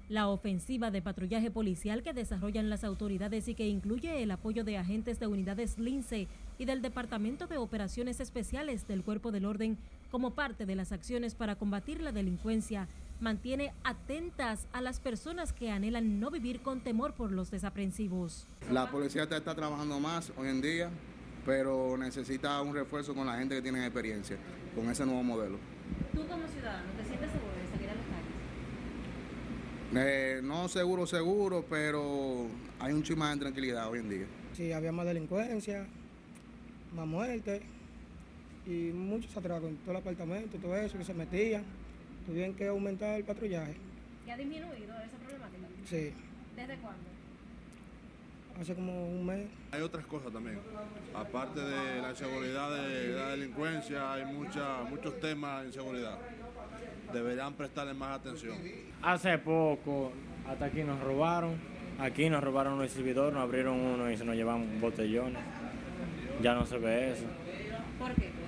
[SPEAKER 34] La ofensiva de patrullaje policial que desarrollan las autoridades y que incluye el apoyo de agentes de unidades LINCE y del Departamento de Operaciones Especiales del Cuerpo del Orden como parte de las acciones para combatir la delincuencia, mantiene atentas a las personas que anhelan no vivir con temor por los desaprensivos.
[SPEAKER 36] La policía está, está trabajando más hoy en día, pero necesita un refuerzo con la gente que tiene experiencia, con ese nuevo modelo.
[SPEAKER 34] ¿Tú como ciudadano te sientes seguro de salir a las calles?
[SPEAKER 36] Eh, no seguro, seguro, pero hay un chisme de tranquilidad hoy en día.
[SPEAKER 35] Sí, había más delincuencia, más muerte y muchos atracos en todo el apartamento, todo eso que se metían. Tuvieron que aumentar el patrullaje.
[SPEAKER 34] ¿Y ha disminuido esa problemática?
[SPEAKER 35] Sí,
[SPEAKER 34] ¿Desde cuándo?
[SPEAKER 35] Hace como un mes.
[SPEAKER 37] Hay otras cosas también. Aparte de la inseguridad de la delincuencia, hay mucha, muchos temas de inseguridad. Deberían prestarle más atención.
[SPEAKER 38] Hace poco, hasta aquí nos robaron. Aquí nos robaron un exhibidor, nos abrieron uno y se nos llevaron botellones. Ya no se ve eso.
[SPEAKER 34] ¿Por qué?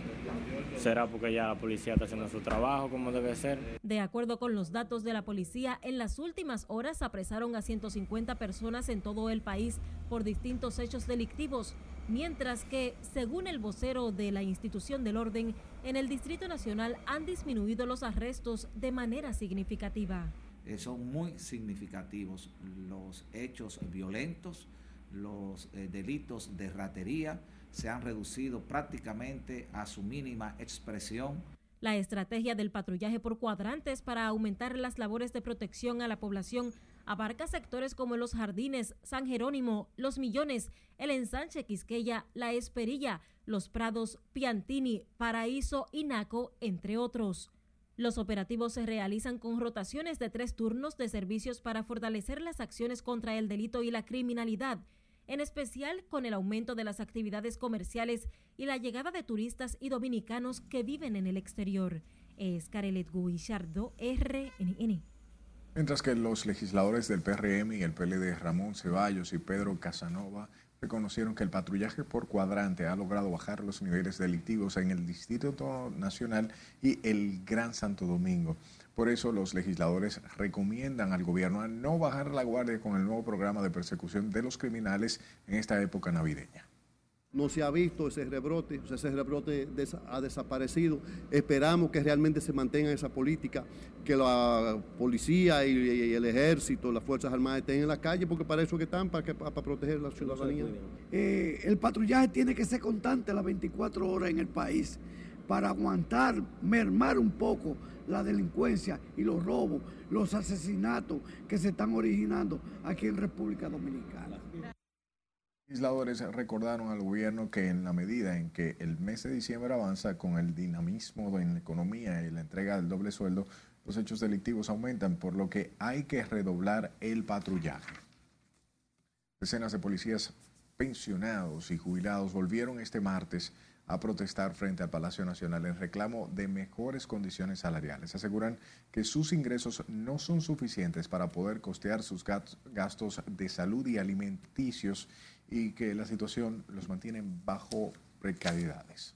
[SPEAKER 38] Será porque ya la policía está haciendo su trabajo como debe ser.
[SPEAKER 34] De acuerdo con los datos de la policía, en las últimas horas apresaron a 150 personas en todo el país por distintos hechos delictivos, mientras que, según el vocero de la institución del orden, en el Distrito Nacional han disminuido los arrestos de manera significativa.
[SPEAKER 25] Eh, son muy significativos los hechos violentos, los eh, delitos de ratería se han reducido prácticamente a su mínima expresión.
[SPEAKER 34] La estrategia del patrullaje por cuadrantes para aumentar las labores de protección a la población abarca sectores como Los Jardines, San Jerónimo, Los Millones, El Ensanche Quisqueya, La Esperilla, Los Prados, Piantini, Paraíso y Naco, entre otros. Los operativos se realizan con rotaciones de tres turnos de servicios para fortalecer las acciones contra el delito y la criminalidad, en especial con el aumento de las actividades comerciales y la llegada de turistas y dominicanos que viven en el exterior. Es Carelet Guillardo, RNN.
[SPEAKER 2] Mientras que los legisladores del PRM y el PLD Ramón Ceballos y Pedro Casanova reconocieron que el patrullaje por cuadrante ha logrado bajar los niveles delictivos en el Distrito Nacional y el Gran Santo Domingo. Por eso los legisladores recomiendan al gobierno a no bajar la guardia con el nuevo programa de persecución de los criminales en esta época navideña.
[SPEAKER 20] No se ha visto ese rebrote, ese rebrote des- ha desaparecido. Esperamos que realmente se mantenga esa política, que la policía y, y el ejército, las Fuerzas Armadas estén en la calle, porque para eso que están, para, que- para proteger la ciudadanía.
[SPEAKER 39] Eh, el patrullaje tiene que ser constante las 24 horas en el país para aguantar, mermar un poco la delincuencia y los robos, los asesinatos que se están originando aquí en República Dominicana.
[SPEAKER 2] Legisladores recordaron al gobierno que en la medida en que el mes de diciembre avanza con el dinamismo en la economía y la entrega del doble sueldo, los hechos delictivos aumentan, por lo que hay que redoblar el patrullaje. Decenas de policías pensionados y jubilados volvieron este martes a protestar frente al Palacio Nacional en reclamo de mejores condiciones salariales. Aseguran que sus ingresos no son suficientes para poder costear sus gastos de salud y alimenticios y que la situación los mantiene bajo precariedades.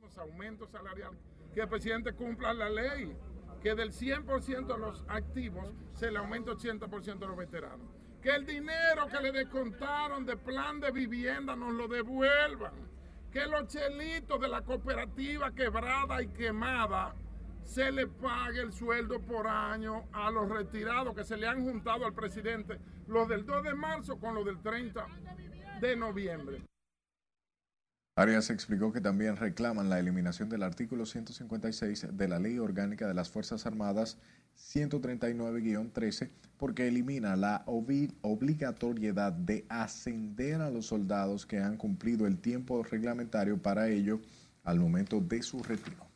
[SPEAKER 40] los aumentos salariales, que el presidente cumpla la ley, que del 100% de los activos se le aumente 80% a los veteranos, que el dinero que le descontaron de plan de vivienda nos lo devuelvan, que los chelitos de la cooperativa quebrada y quemada se le pague el sueldo por año a los retirados que se le han juntado al presidente, los del 2 de marzo con los del 30 de noviembre.
[SPEAKER 2] Arias explicó que también reclaman la eliminación del artículo 156 de la Ley Orgánica de las Fuerzas Armadas 139-13 porque elimina la obli- obligatoriedad de ascender a los soldados que han cumplido el tiempo reglamentario para ello al momento de su retiro.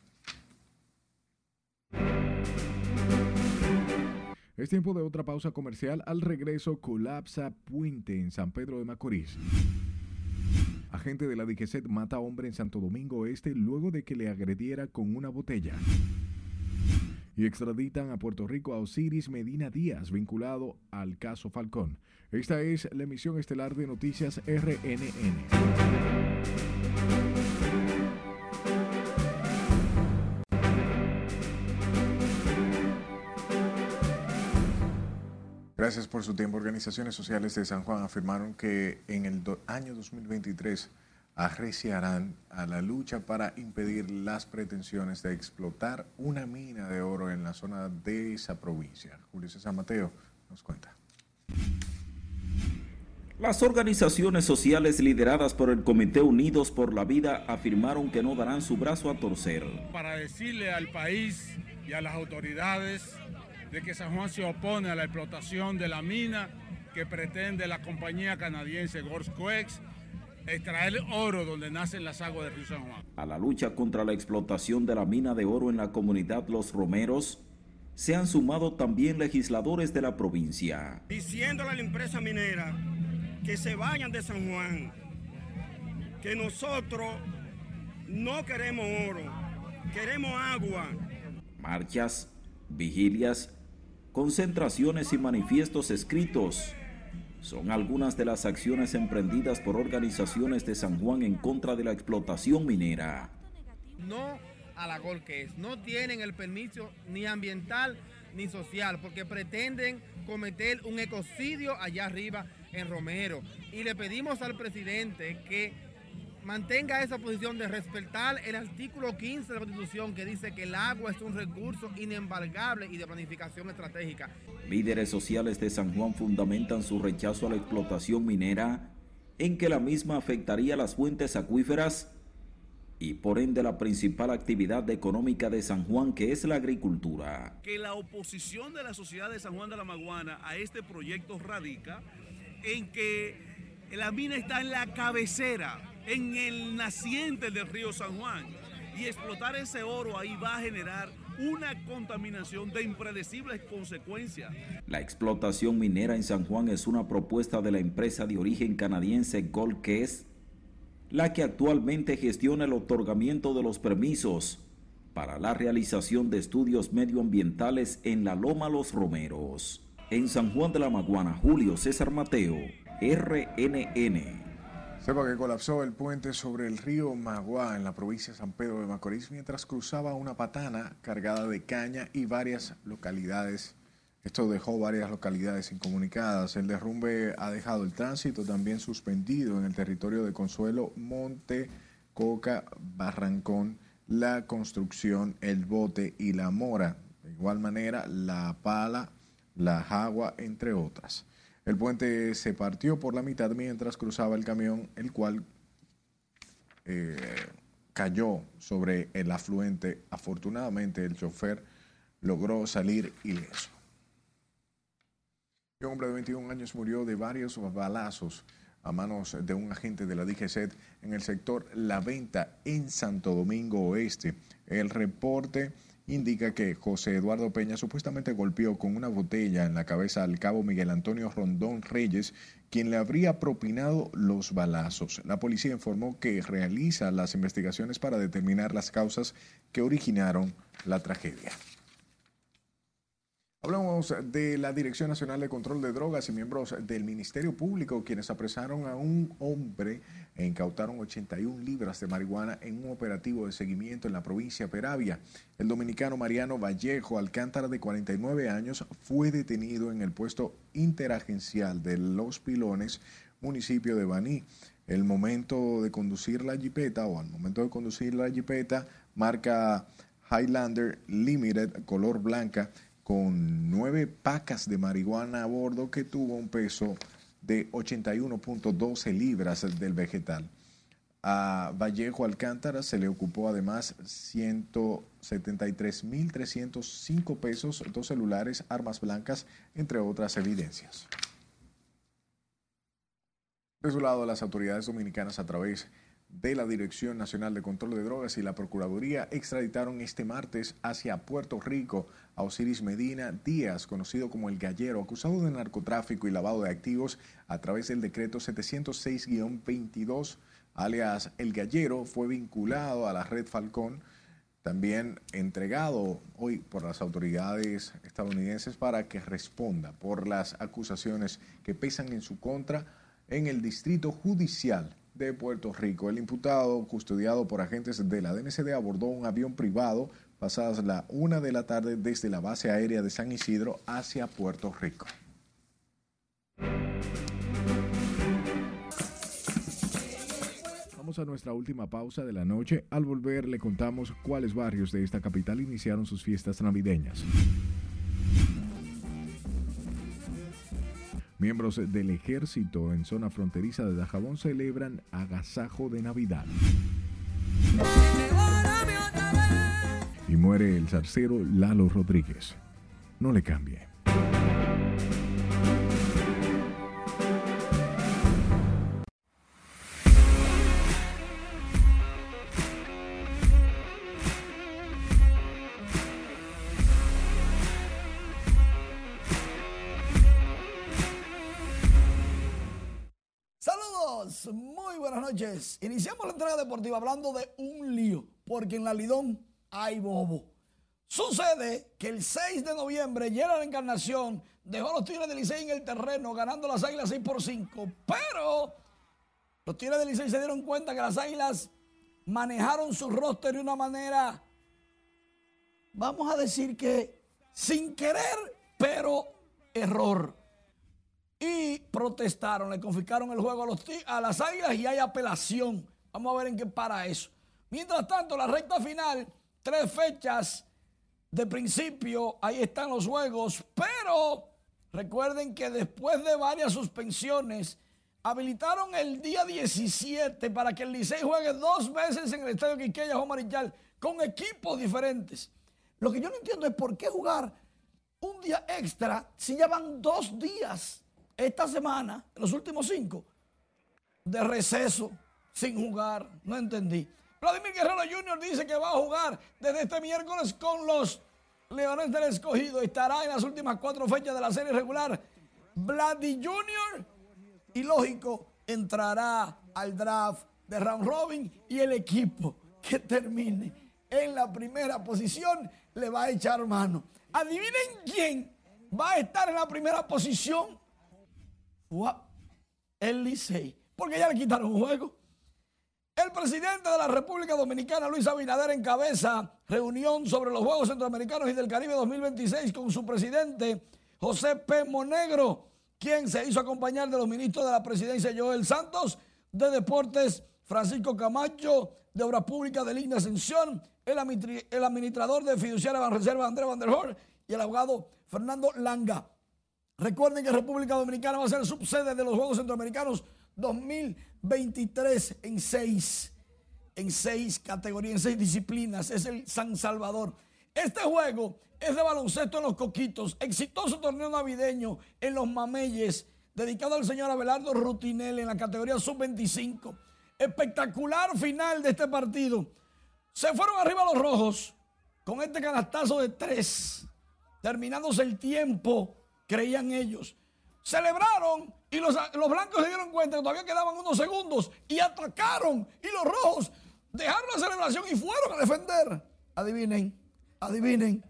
[SPEAKER 2] Es tiempo de otra pausa comercial. Al regreso colapsa puente en San Pedro de Macorís. Agente de la DGCET mata a hombre en Santo Domingo Este luego de que le agrediera con una botella. Y extraditan a Puerto Rico a Osiris Medina Díaz, vinculado al caso Falcón. Esta es la emisión estelar de Noticias RNN. Gracias por su tiempo. Organizaciones sociales de San Juan afirmaron que en el año 2023 arreciarán a la lucha para impedir las pretensiones de explotar una mina de oro en la zona de esa provincia. Julio César Mateo nos cuenta.
[SPEAKER 41] Las organizaciones sociales lideradas por el Comité Unidos por la Vida afirmaron que no darán su brazo a torcer.
[SPEAKER 42] Para decirle al país y a las autoridades de que San Juan se opone a la explotación de la mina que pretende la compañía canadiense Gorscoex extraer oro donde nacen las aguas del río San Juan.
[SPEAKER 41] A la lucha contra la explotación de la mina de oro en la comunidad Los Romeros se han sumado también legisladores de la provincia.
[SPEAKER 43] Diciéndole a la empresa minera que se vayan de San Juan, que nosotros no queremos oro, queremos agua.
[SPEAKER 41] Marchas, vigilias, concentraciones y manifiestos escritos son algunas de las acciones emprendidas por organizaciones de San Juan en contra de la explotación minera.
[SPEAKER 44] No a la es no tienen el permiso ni ambiental ni social, porque pretenden cometer un ecocidio allá arriba en Romero. Y le pedimos al presidente que mantenga esa posición de respetar el artículo 15 de la Constitución que dice que el agua es un recurso inembargable y de planificación estratégica.
[SPEAKER 41] Líderes sociales de San Juan fundamentan su rechazo a la explotación minera en que la misma afectaría las fuentes acuíferas y por ende la principal actividad económica de San Juan que es la agricultura.
[SPEAKER 45] Que la oposición de la sociedad de San Juan de la Maguana a este proyecto radica en que la mina está en la cabecera en el naciente del río San Juan. Y explotar ese oro ahí va a generar una contaminación de impredecibles consecuencias.
[SPEAKER 41] La explotación minera en San Juan es una propuesta de la empresa de origen canadiense Gold Quest, la que actualmente gestiona el otorgamiento de los permisos para la realización de estudios medioambientales en la Loma Los Romeros. En San Juan de la Maguana, Julio César Mateo, RNN.
[SPEAKER 2] Sepa que colapsó el puente sobre el río Magua en la provincia de San Pedro de Macorís mientras cruzaba una patana cargada de caña y varias localidades. Esto dejó varias localidades incomunicadas. El derrumbe ha dejado el tránsito también suspendido en el territorio de Consuelo, Monte, Coca, Barrancón, la construcción, el bote y la mora. De igual manera, la pala, la jagua, entre otras. El puente se partió por la mitad mientras cruzaba el camión, el cual eh, cayó sobre el afluente. Afortunadamente, el chofer logró salir ileso. Un hombre de 21 años murió de varios balazos a manos de un agente de la DGCET en el sector La Venta en Santo Domingo Oeste. El reporte indica que José Eduardo Peña supuestamente golpeó con una botella en la cabeza al cabo Miguel Antonio Rondón Reyes, quien le habría propinado los balazos. La policía informó que realiza las investigaciones para determinar las causas que originaron la tragedia. Hablamos de la Dirección Nacional de Control de Drogas y miembros del Ministerio Público, quienes apresaron a un hombre e incautaron 81 libras de marihuana en un operativo de seguimiento en la provincia de Peravia. El dominicano Mariano Vallejo Alcántara, de 49 años, fue detenido en el puesto interagencial de Los Pilones, municipio de Baní. El momento de conducir la jipeta, o al momento de conducir la jipeta, marca Highlander Limited, color blanca, con nueve pacas de marihuana a bordo que tuvo un peso de 81.12 libras del vegetal. A Vallejo Alcántara se le ocupó además 173.305 pesos, dos celulares, armas blancas, entre otras evidencias. De su lado, las autoridades dominicanas a través de la Dirección Nacional de Control de Drogas y la Procuraduría extraditaron este martes hacia Puerto Rico a Osiris Medina Díaz, conocido como el Gallero, acusado de narcotráfico y lavado de activos a través del decreto 706-22, alias El Gallero, fue vinculado a la red Falcón también entregado hoy por las autoridades estadounidenses para que responda por las acusaciones que pesan en su contra en el Distrito Judicial de Puerto Rico. El imputado, custodiado por agentes de la DNCD, abordó un avión privado pasadas la una de la tarde desde la base aérea de San Isidro hacia Puerto Rico. Vamos a nuestra última pausa de la noche. Al volver le contamos cuáles barrios de esta capital iniciaron sus fiestas navideñas. Miembros del ejército en zona fronteriza de Dajabón celebran agasajo de Navidad. Y muere el zarcero Lalo Rodríguez. No le cambie.
[SPEAKER 46] Iniciamos la entrega deportiva hablando de un lío, porque en la Lidón hay bobo. Sucede que el 6 de noviembre, la Encarnación dejó a los Tigres de Licey en el terreno, ganando las Águilas 6 por 5. Pero los Tigres de Licey se dieron cuenta que las Águilas manejaron su roster de una manera, vamos a decir que sin querer, pero error. Y protestaron, le confiscaron el juego a, los, a las Águilas y hay apelación. Vamos a ver en qué para eso. Mientras tanto, la recta final, tres fechas de principio, ahí están los juegos, pero recuerden que después de varias suspensiones, habilitaron el día 17 para que el Licey juegue dos veces en el Estadio Quiqueya Juan Marichal con equipos diferentes. Lo que yo no entiendo es por qué jugar un día extra si ya van dos días esta semana, los últimos cinco, de receso, sin jugar. No entendí. Vladimir Guerrero Jr. dice que va a jugar desde este miércoles con los Leones del Escogido. Estará en las últimas cuatro fechas de la serie regular. Vladi Jr. Y lógico, entrará al draft de round robin y el equipo que termine en la primera posición le va a echar mano. Adivinen quién va a estar en la primera posición. El Licey. Porque ya le quitaron un juego. El presidente de la República Dominicana, Luis Abinader, encabeza reunión sobre los Juegos Centroamericanos y del Caribe 2026 con su presidente, José P. Monegro, quien se hizo acompañar de los ministros de la presidencia, Joel Santos, de Deportes, Francisco Camacho, de Obras Públicas de Línea Ascensión, el, administrador de Fiduciaria Reserva, Andrés Van der y el abogado Fernando Langa. Recuerden que República Dominicana va a ser subsede de los Juegos Centroamericanos 2023 en seis, en seis categorías, en seis disciplinas. Es el San Salvador. Este juego es de baloncesto en los Coquitos, exitoso torneo navideño en los Mameyes, dedicado al señor Abelardo Rutinel en la categoría sub-25. Espectacular final de este partido. Se fueron arriba los rojos con este canastazo de tres, terminándose el tiempo, creían ellos. Celebraron y los, blancos se dieron cuenta que todavía quedaban unos segundos y atacaron. Y los rojos dejaron la celebración y fueron a defender. Adivinen, adivinen.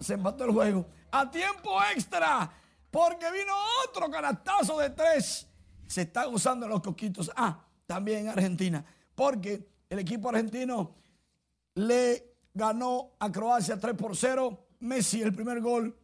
[SPEAKER 46] se empató el juego. A tiempo extra. Porque vino otro canastazo de tres. Se está usando los coquitos. Ah, también en Argentina. Porque el equipo argentino le ganó a Croacia 3 por 0. Messi el primer gol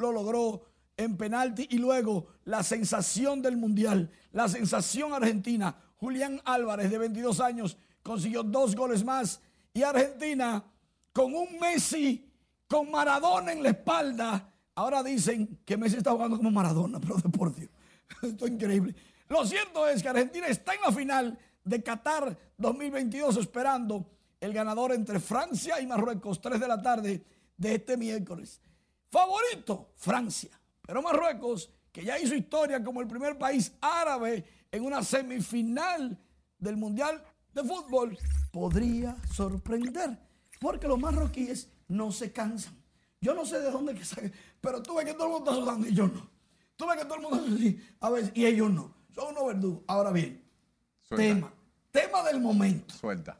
[SPEAKER 46] lo logró en penalti y luego la sensación del Mundial, la sensación argentina, Julián Álvarez de 22 años consiguió dos goles más y Argentina con un Messi con Maradona en la espalda. Ahora dicen que Messi está jugando como Maradona, pero de por Dios, esto es increíble. Lo cierto es que Argentina está en la final de Qatar 2022 esperando el ganador entre Francia y Marruecos, 3 de la tarde de este miércoles. Favorito, Francia. Pero Marruecos, que ya hizo historia como el primer país árabe en una semifinal del Mundial de Fútbol, podría sorprender. Porque los marroquíes no se cansan. Yo no sé de dónde que salen, pero tú ves que todo el mundo está sudando y yo no. Tú ves que todo el mundo está así, a ver, y ellos no. Son unos verdugos. Ahora bien, tema, tema del momento.
[SPEAKER 2] Suelta.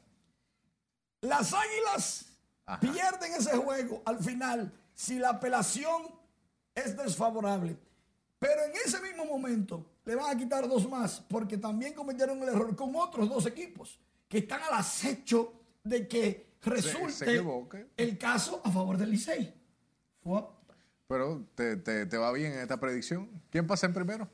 [SPEAKER 46] Las águilas Pierden ese juego al final si la apelación es desfavorable. Pero en ese mismo momento le van a quitar dos más porque también cometieron el error con otros dos equipos que están al acecho de que resulte el caso a favor del Licey.
[SPEAKER 2] Pero ¿te, te, va bien en esta predicción. ¿Quién pasa en primero?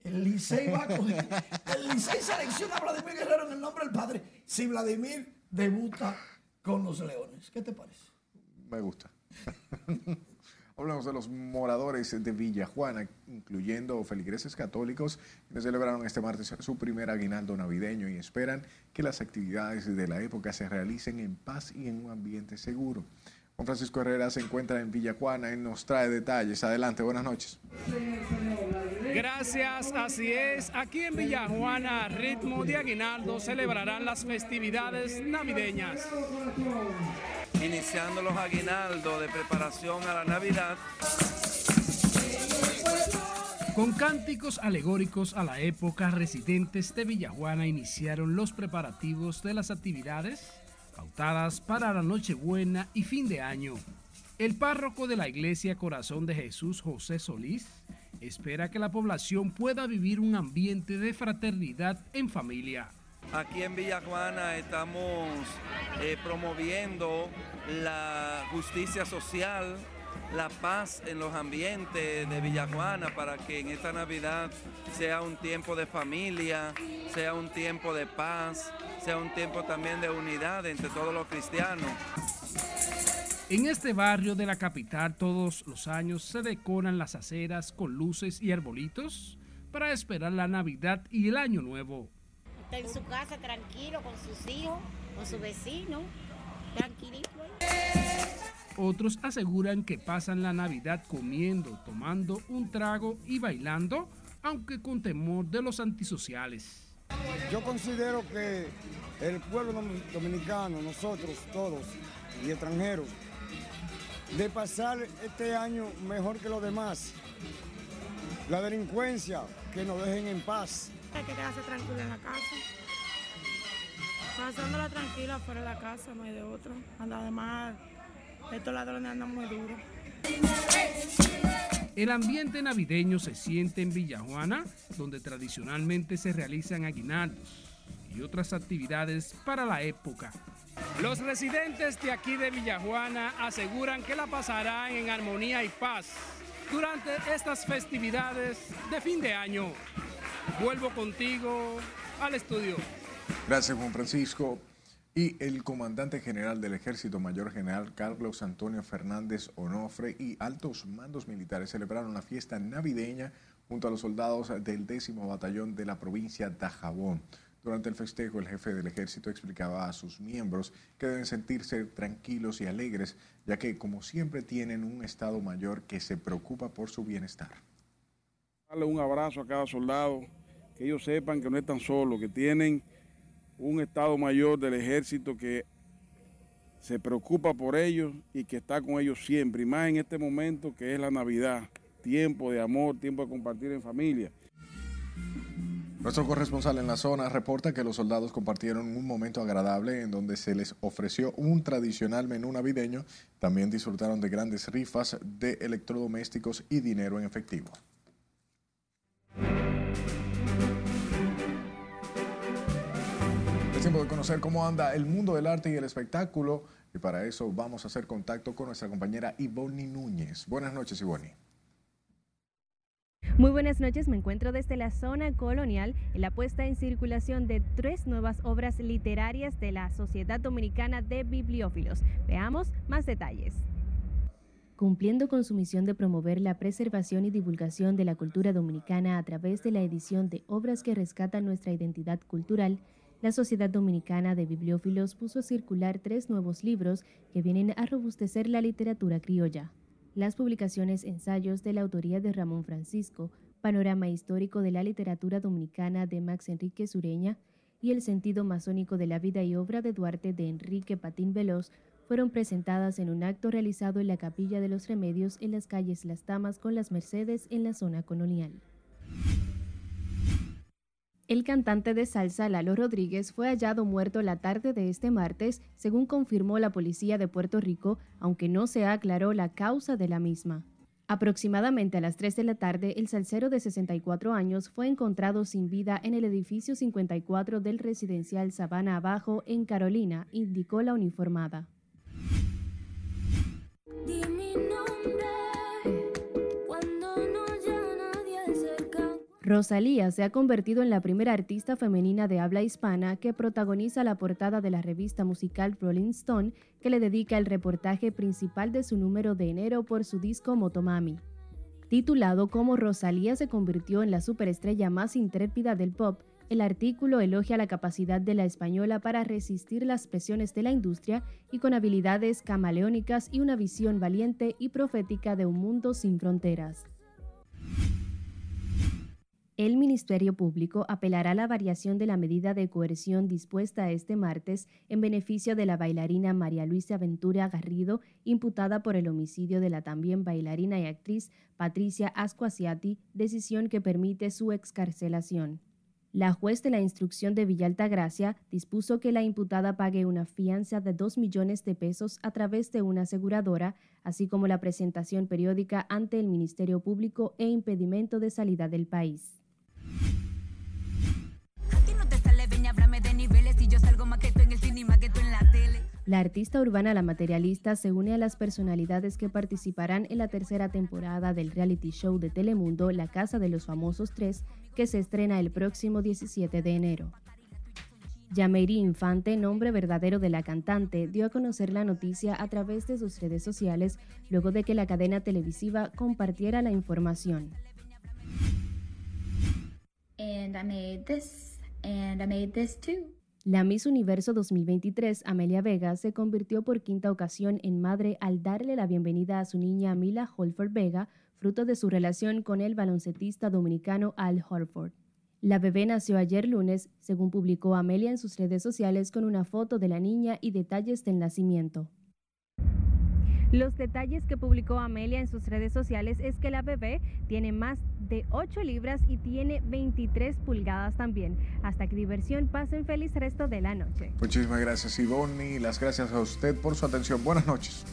[SPEAKER 46] El Licey va a coger. El Licey selecciona a Vladimir Guerrero en el nombre del padre. Si Vladimir debuta con los Leones. ¿Qué te parece?
[SPEAKER 2] Me gusta. Hablamos de los moradores de Villa Juana, incluyendo feligreses católicos, que celebraron este martes su primer aguinaldo navideño y esperan que las actividades de la época se realicen en paz y en un ambiente seguro. Juan Francisco Herrera se encuentra en Villa Juana y nos trae detalles. Adelante, buenas noches.
[SPEAKER 47] Gracias, así es. Aquí en Villajuana, ritmo de aguinaldo, celebrarán las festividades navideñas.
[SPEAKER 48] Iniciando los aguinaldos de preparación a la Navidad.
[SPEAKER 47] Con cánticos alegóricos a la época, residentes de Villajuana iniciaron los preparativos de las actividades pautadas para la Nochebuena y fin de año. El párroco de la Iglesia Corazón de Jesús, José Solís, espera que la población pueda vivir un ambiente de fraternidad en familia.
[SPEAKER 48] Aquí en Villa Juana estamos eh, promoviendo la justicia social, la paz en los ambientes de Villa Juana para que en esta Navidad sea un tiempo de familia, sea un tiempo de paz, sea un tiempo también de unidad entre todos los cristianos.
[SPEAKER 47] En este barrio de la capital todos los años se decoran las aceras con luces y arbolitos para esperar la Navidad y el Año Nuevo.
[SPEAKER 49] Está en su casa tranquilo con sus hijos, con su vecino, tranquilito.
[SPEAKER 47] Otros aseguran que pasan la Navidad comiendo, tomando un trago y bailando, aunque con temor de los antisociales.
[SPEAKER 50] Yo considero que el pueblo dominicano, nosotros todos y extranjeros, de pasar este año mejor que los demás. La delincuencia, que nos dejen en paz.
[SPEAKER 51] Hay que quedarse tranquilo en la casa. Pasándola tranquila fuera de la casa, no hay de otro. Además, estos ladrones andan muy duros.
[SPEAKER 47] El ambiente navideño se siente en Villajuana, donde tradicionalmente se realizan aguinaldos y otras actividades para la época. Los residentes de aquí de Villajuana aseguran que la pasarán en armonía y paz durante estas festividades de fin de año. Vuelvo contigo al estudio.
[SPEAKER 2] Gracias, Juan Francisco. Y el comandante general del Ejército Mayor General Carlos Antonio Fernández Onofre y altos mandos militares celebraron la fiesta navideña junto a los soldados del décimo batallón de la provincia de Jabón. Durante el festejo, el jefe del ejército explicaba a sus miembros que deben sentirse tranquilos y alegres, ya que, como siempre, tienen un Estado mayor que se preocupa por su bienestar.
[SPEAKER 40] Darle un abrazo a cada soldado, que ellos sepan que no están solos, que tienen un Estado mayor del ejército que se preocupa por ellos y que está con ellos siempre, y más en este momento que es la Navidad, tiempo de amor, tiempo de compartir en familia.
[SPEAKER 2] Nuestro corresponsal en la zona reporta que los soldados compartieron un momento agradable en donde se les ofreció un tradicional menú navideño. También disfrutaron de grandes rifas de electrodomésticos y dinero en efectivo. Tiempo de conocer cómo anda el mundo del arte y el espectáculo y para eso vamos a hacer contacto con nuestra compañera Ivoni Núñez. Buenas noches, Ivoni.
[SPEAKER 52] Muy buenas noches, me encuentro desde la zona colonial en la puesta en circulación de tres nuevas obras literarias de la Sociedad Dominicana de Bibliófilos. Veamos más detalles. Cumpliendo con su misión de promover la preservación y divulgación de la cultura dominicana a través de la edición de obras que rescatan nuestra identidad cultural, la Sociedad Dominicana de Bibliófilos puso a circular tres nuevos libros que vienen a robustecer la literatura criolla las publicaciones Ensayos de la autoría de Ramón Francisco, Panorama histórico de la literatura dominicana de Max Enrique Sureña y El sentido masónico de la vida y obra de Duarte de Enrique Patín Veloz fueron presentadas en un acto realizado en la Capilla de los Remedios en las calles Las Tamas con las Mercedes en la zona colonial. El cantante de salsa Lalo Rodríguez fue hallado muerto la tarde de este martes, según confirmó la policía de Puerto Rico, aunque no se aclaró la causa de la misma. Aproximadamente a las 3 de la tarde, el salsero de 64 años fue encontrado sin vida en el edificio 54 del residencial Sabana Abajo, en Carolina, indicó la uniformada. Rosalía se ha convertido en la primera artista femenina de habla hispana que protagoniza la portada de la revista musical Rolling Stone, que le dedica el reportaje principal de su número de enero por su disco Motomami. Titulado Cómo Rosalía se convirtió en la superestrella más intrépida del pop, el artículo elogia la capacidad de la española para resistir las presiones de la industria y con habilidades camaleónicas y una visión valiente y profética de un mundo sin fronteras. El Ministerio Público apelará la variación de la medida de coerción dispuesta este martes en beneficio de la bailarina María Luisa Ventura Garrido, imputada por el homicidio de la también bailarina y actriz Patricia Ascuasiati, decisión que permite su excarcelación. La juez de la instrucción de Villa Altagracia dispuso que la imputada pague una fianza de 2 millones de pesos a través de una aseguradora, así como la presentación periódica ante el Ministerio Público e impedimento de salida del país. La artista urbana La Materialista se une a las personalidades que participarán en la tercera temporada del reality show de Telemundo La Casa de los Famosos 3, que se estrena el próximo 17 de enero. Yameiri Infante, nombre verdadero de la cantante, dio a conocer la noticia a través de sus redes sociales luego de que la cadena televisiva compartiera la información. La Miss Universo 2023, Amelia Vega, se convirtió por quinta ocasión en madre al darle la bienvenida a su niña Mila Holford Vega, fruto de su relación con el baloncetista dominicano Al Horford. La bebé nació ayer lunes, según publicó Amelia en sus redes sociales con una foto de la niña y detalles del nacimiento. Los detalles que publicó Amelia en sus redes sociales es que la bebé tiene más de 8 libras y tiene 23 pulgadas también. Hasta que diversión, pasen feliz resto de la noche.
[SPEAKER 2] Muchísimas gracias Ivonne y las gracias a usted por su atención. Buenas noches.